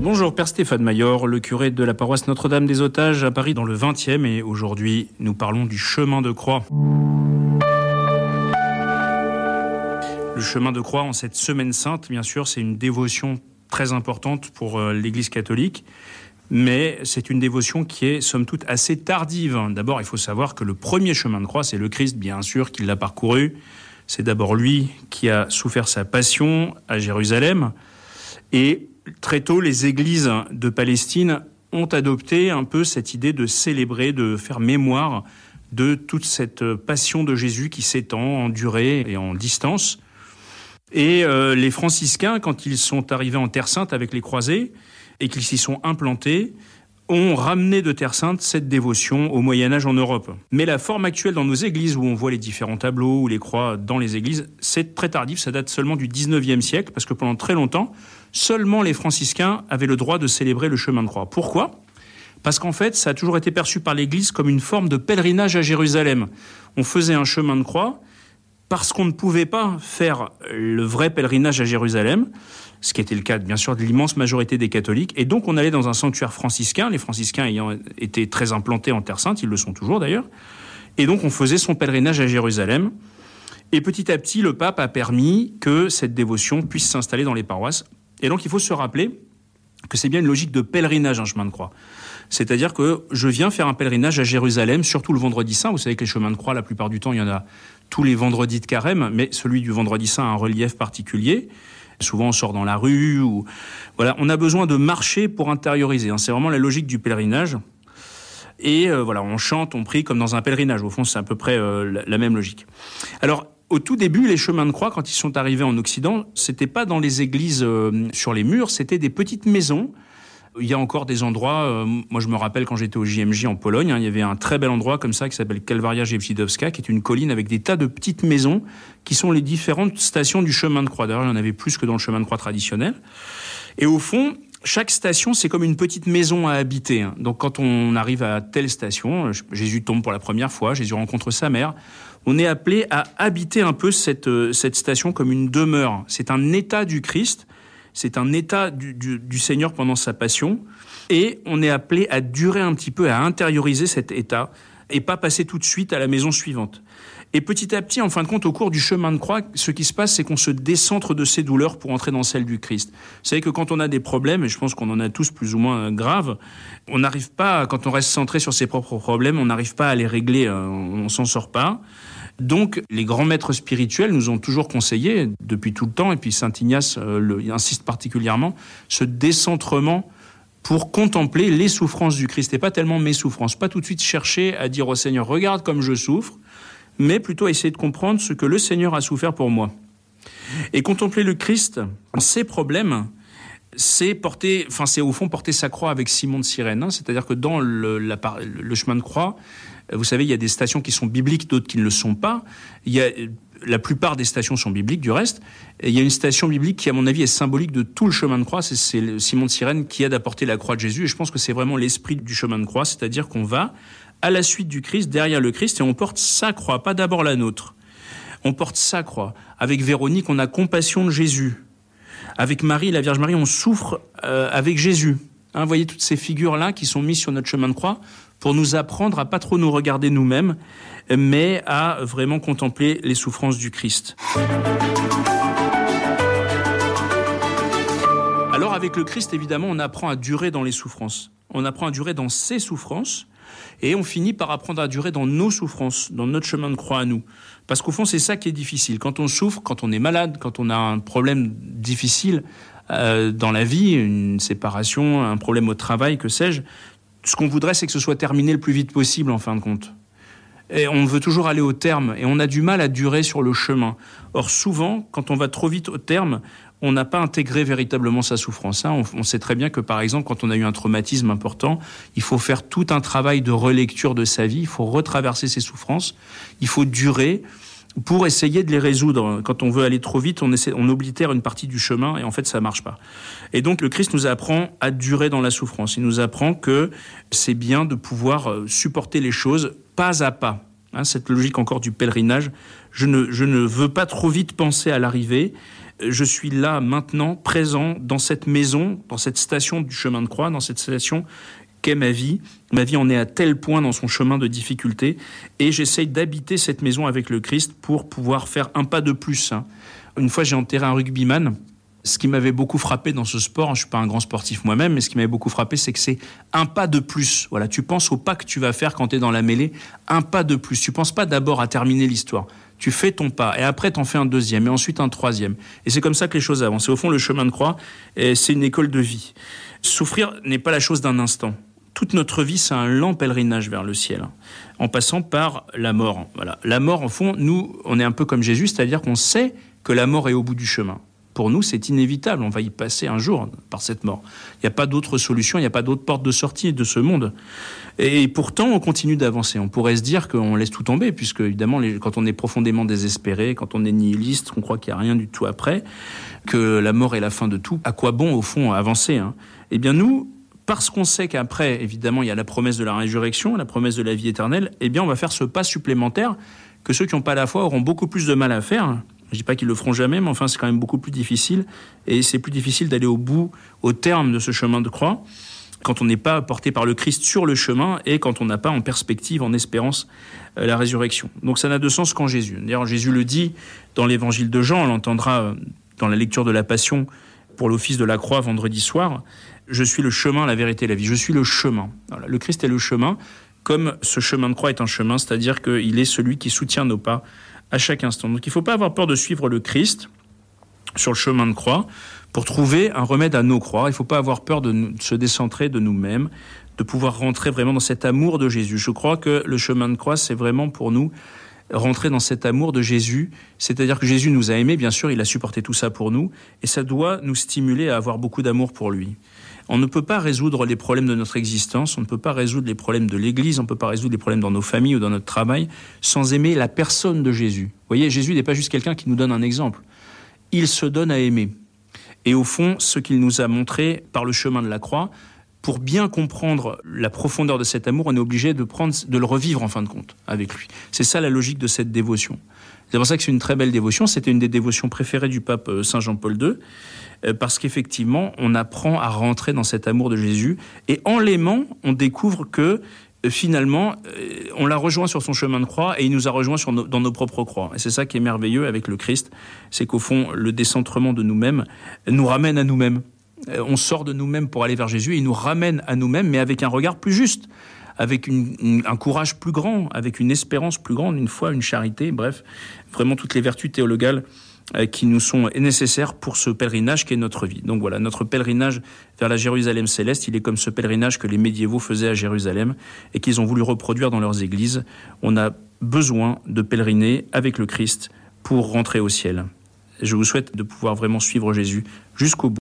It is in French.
Bonjour Père Stéphane Mayor, le curé de la paroisse Notre-Dame des Otages à Paris dans le 20e et aujourd'hui nous parlons du chemin de croix. Le chemin de croix en cette semaine sainte, bien sûr, c'est une dévotion très importante pour euh, l'Église catholique, mais c'est une dévotion qui est somme toute assez tardive. D'abord, il faut savoir que le premier chemin de croix, c'est le Christ, bien sûr, qui l'a parcouru. C'est d'abord lui qui a souffert sa passion à Jérusalem. Et très tôt, les églises de Palestine ont adopté un peu cette idée de célébrer, de faire mémoire de toute cette passion de Jésus qui s'étend en durée et en distance. Et euh, les franciscains, quand ils sont arrivés en Terre Sainte avec les croisés et qu'ils s'y sont implantés, ont ramené de Terre Sainte cette dévotion au Moyen Âge en Europe. Mais la forme actuelle dans nos églises, où on voit les différents tableaux ou les croix dans les églises, c'est très tardif, ça date seulement du 19e siècle, parce que pendant très longtemps, seulement les franciscains avaient le droit de célébrer le chemin de croix. Pourquoi? Parce qu'en fait, ça a toujours été perçu par l'Église comme une forme de pèlerinage à Jérusalem. On faisait un chemin de croix parce qu'on ne pouvait pas faire le vrai pèlerinage à Jérusalem, ce qui était le cas bien sûr de l'immense majorité des catholiques, et donc on allait dans un sanctuaire franciscain, les franciscains ayant été très implantés en Terre Sainte, ils le sont toujours d'ailleurs, et donc on faisait son pèlerinage à Jérusalem, et petit à petit le pape a permis que cette dévotion puisse s'installer dans les paroisses et donc il faut se rappeler que c'est bien une logique de pèlerinage, un chemin de croix. C'est-à-dire que je viens faire un pèlerinage à Jérusalem, surtout le vendredi saint. Vous savez que les chemins de croix, la plupart du temps, il y en a tous les vendredis de carême, mais celui du vendredi saint a un relief particulier. Souvent, on sort dans la rue ou voilà, on a besoin de marcher pour intérioriser. Hein. C'est vraiment la logique du pèlerinage. Et euh, voilà, on chante, on prie comme dans un pèlerinage. Au fond, c'est à peu près euh, la même logique. Alors, au tout début, les chemins de croix, quand ils sont arrivés en Occident, c'était pas dans les églises euh, sur les murs, c'était des petites maisons. Il y a encore des endroits, euh, moi je me rappelle quand j'étais au JMJ en Pologne, hein, il y avait un très bel endroit comme ça qui s'appelle Kalwaria Jewsidowska, qui est une colline avec des tas de petites maisons qui sont les différentes stations du chemin de croix. D'ailleurs, il y en avait plus que dans le chemin de croix traditionnel. Et au fond, chaque station, c'est comme une petite maison à habiter. Hein. Donc quand on arrive à telle station, Jésus tombe pour la première fois, Jésus rencontre sa mère, on est appelé à habiter un peu cette, euh, cette station comme une demeure. C'est un état du Christ, c'est un état du, Seigneur pendant sa passion, et on est appelé à durer un petit peu, à intérioriser cet état, et pas passer tout de suite à la maison suivante. Et petit à petit, en fin de compte, au cours du chemin de croix, ce qui se passe, c'est qu'on se décentre de ses douleurs pour entrer dans celle du Christ. Vous savez que quand on a des problèmes, et je pense qu'on en a tous plus ou moins graves, on n'arrive pas, quand on reste centré sur ses propres problèmes, on n'arrive pas à les régler, euh, on s'en sort pas. Donc, les grands maîtres spirituels nous ont toujours conseillé, depuis tout le temps, et puis Saint Ignace euh, insiste particulièrement, ce décentrement pour contempler les souffrances du Christ et pas tellement mes souffrances. Pas tout de suite chercher à dire au Seigneur, regarde comme je souffre, mais plutôt essayer de comprendre ce que le Seigneur a souffert pour moi. Et contempler le Christ, ses problèmes, c'est porter, enfin c'est au fond porter sa croix avec Simon de Cyrène. Hein. C'est-à-dire que dans le, chemin de croix, vous savez, il y a des stations qui sont bibliques, d'autres qui ne le sont pas. Il y a la plupart des stations sont bibliques, du reste. Et il y a une station biblique qui, à mon avis, est symbolique de tout le chemin de croix. C'est Simon de Cyrène qui aide à porter la croix de Jésus. Et je pense que c'est vraiment l'esprit du chemin de croix, c'est-à-dire qu'on va à la suite du Christ, derrière le Christ, et on porte sa croix, pas d'abord la nôtre. On porte sa croix. Avec Véronique, on a compassion de Jésus. Avec Marie, la Vierge Marie, on souffre euh, avec Jésus. Hein, vous voyez toutes ces figures-là qui sont mises sur notre chemin de croix pour nous apprendre à pas trop nous regarder nous-mêmes, mais à vraiment contempler les souffrances du Christ. Alors avec le Christ, évidemment, on apprend à durer dans les souffrances. On apprend à durer dans ses souffrances et on finit par apprendre à durer dans nos souffrances, dans notre chemin de croix à nous. Parce qu'au fond, c'est ça qui est difficile. Quand on souffre, quand on est malade, quand on a un problème difficile euh, dans la vie, une séparation, un problème au travail, que sais-je, ce qu'on voudrait, c'est que ce soit terminé le plus vite possible, en fin de compte. Et on veut toujours aller au terme, et on a du mal à durer sur le chemin. Or, souvent, quand on va trop vite au terme, on n'a pas intégré véritablement sa souffrance. Hein. On, sait très bien que, par exemple, quand on a eu un traumatisme important, il faut faire tout un travail de relecture de sa vie, il faut retraverser ses souffrances, il faut durer pour essayer de les résoudre. Quand on veut aller trop vite, on, essaie, oblitère une partie du chemin et en fait, ça marche pas. Et donc, le Christ nous apprend à durer dans la souffrance. Il nous apprend que c'est bien de pouvoir euh, supporter les choses pas à pas. Hein, cette logique encore du pèlerinage. Je ne, je ne veux pas trop vite penser à l'arrivée je suis là maintenant, présent dans cette maison, dans cette station du chemin de croix, dans cette station qu'est ma vie. Ma vie en est à tel point dans son chemin de difficulté et j'essaye d'habiter cette maison avec le Christ pour pouvoir faire un pas de plus. Hein. Une fois, j'ai enterré un rugbyman. Ce qui m'avait beaucoup frappé dans ce sport, je suis pas un grand sportif moi-même, mais ce qui m'avait beaucoup frappé, c'est que c'est un pas de plus. Voilà, tu penses au pas que tu vas faire quand tu es dans la mêlée, un pas de plus. Tu penses pas d'abord à terminer l'histoire. Tu fais ton pas et après tu en fais un deuxième et ensuite un troisième. Et c'est comme ça que les choses avancent. Et au fond, le chemin de croix, c'est une école de vie. Souffrir n'est pas la chose d'un instant toute notre vie, c'est un lent pèlerinage vers le ciel, hein, en passant par la mort. Voilà. La mort, en fond, nous, on est un peu comme Jésus, c'est-à-dire qu'on sait que la mort est au bout du chemin. Pour nous, c'est inévitable, on va y passer un jour par cette mort. Il n'y a pas d'autre solution, il n'y a pas d'autre porte de sortie de ce monde. Et pourtant, on continue d'avancer. On pourrait se dire qu'on laisse tout tomber, puisque évidemment, quand on est profondément désespéré, quand on est nihiliste, qu'on croit qu'il n'y a rien du tout après, que la mort est la fin de tout, à quoi bon, au fond, avancer hein Eh bien, nous, parce qu'on sait qu'après, évidemment, il y a la promesse de la résurrection, la promesse de la vie éternelle, eh bien, on va faire ce pas supplémentaire que ceux qui n'ont pas la foi auront beaucoup plus de mal à faire. Je ne dis pas qu'ils le feront jamais, mais enfin, c'est quand même beaucoup plus difficile. Et c'est plus difficile d'aller au bout, au terme de ce chemin de croix, quand on n'est pas porté par le Christ sur le chemin et quand on n'a pas en perspective, en espérance, euh, la résurrection. Donc ça n'a de sens qu'en Jésus. D'ailleurs, Jésus le dit dans l'évangile de Jean, on l'entendra euh, dans la lecture de la Passion pour l'office de la croix vendredi soir je suis le chemin, la vérité, la vie. Je suis le chemin. Le Christ est le chemin, comme ce chemin de croix est un chemin, c'est-à-dire qu'il est celui qui soutient nos pas à chaque instant. Donc il ne faut pas avoir peur de suivre le Christ sur le chemin de croix pour trouver un remède à nos croix. Il ne faut pas avoir peur de, se décentrer de nous-mêmes, de pouvoir rentrer vraiment dans cet amour de Jésus. Je crois que le chemin de croix, c'est vraiment pour nous rentrer dans cet amour de Jésus, c'est-à-dire que Jésus nous a aimés, bien sûr, il a supporté tout ça pour nous, et ça doit nous stimuler à avoir beaucoup d'amour pour lui. On ne peut pas résoudre les problèmes de notre existence, on ne peut pas résoudre les problèmes de l'Église, on ne peut pas résoudre les problèmes dans nos familles ou dans notre travail sans aimer la personne de Jésus. Vous voyez, Jésus n'est pas juste quelqu'un qui nous donne un exemple. Il se donne à aimer. Et au fond, ce qu'il nous a montré par le chemin de la croix, pour bien comprendre la profondeur de cet amour, on est obligé de, prendre, de le revivre en fin de compte avec lui. C'est ça la logique de cette dévotion. C'est pour ça que c'est une très belle dévotion. C'était une des dévotions préférées du pape euh, Saint Jean-Paul II. Euh, parce qu'effectivement, on apprend à rentrer dans cet amour de Jésus. Et en l'aimant, on découvre que euh, finalement, on l'a rejoint sur son chemin de croix et il nous a rejoint dans nos propres croix. Et c'est ça qui est merveilleux avec le Christ, c'est qu'au fond, le décentrement de nous-mêmes nous ramène à nous-mêmes. On sort de nous-mêmes pour aller vers Jésus et il nous ramène à nous-mêmes, mais avec un regard plus juste, avec un courage plus grand, avec une espérance plus grande, une foi, une charité, bref, vraiment toutes les vertus théologales euh, qui nous sont nécessaires pour ce pèlerinage qui est notre vie. Donc voilà, notre pèlerinage vers la Jérusalem céleste, il est comme ce pèlerinage que les médiévaux faisaient à Jérusalem et qu'ils ont voulu reproduire dans leurs églises. On a besoin de pèleriner avec le Christ pour rentrer au ciel. Je vous souhaite de pouvoir vraiment suivre Jésus jusqu'au bout.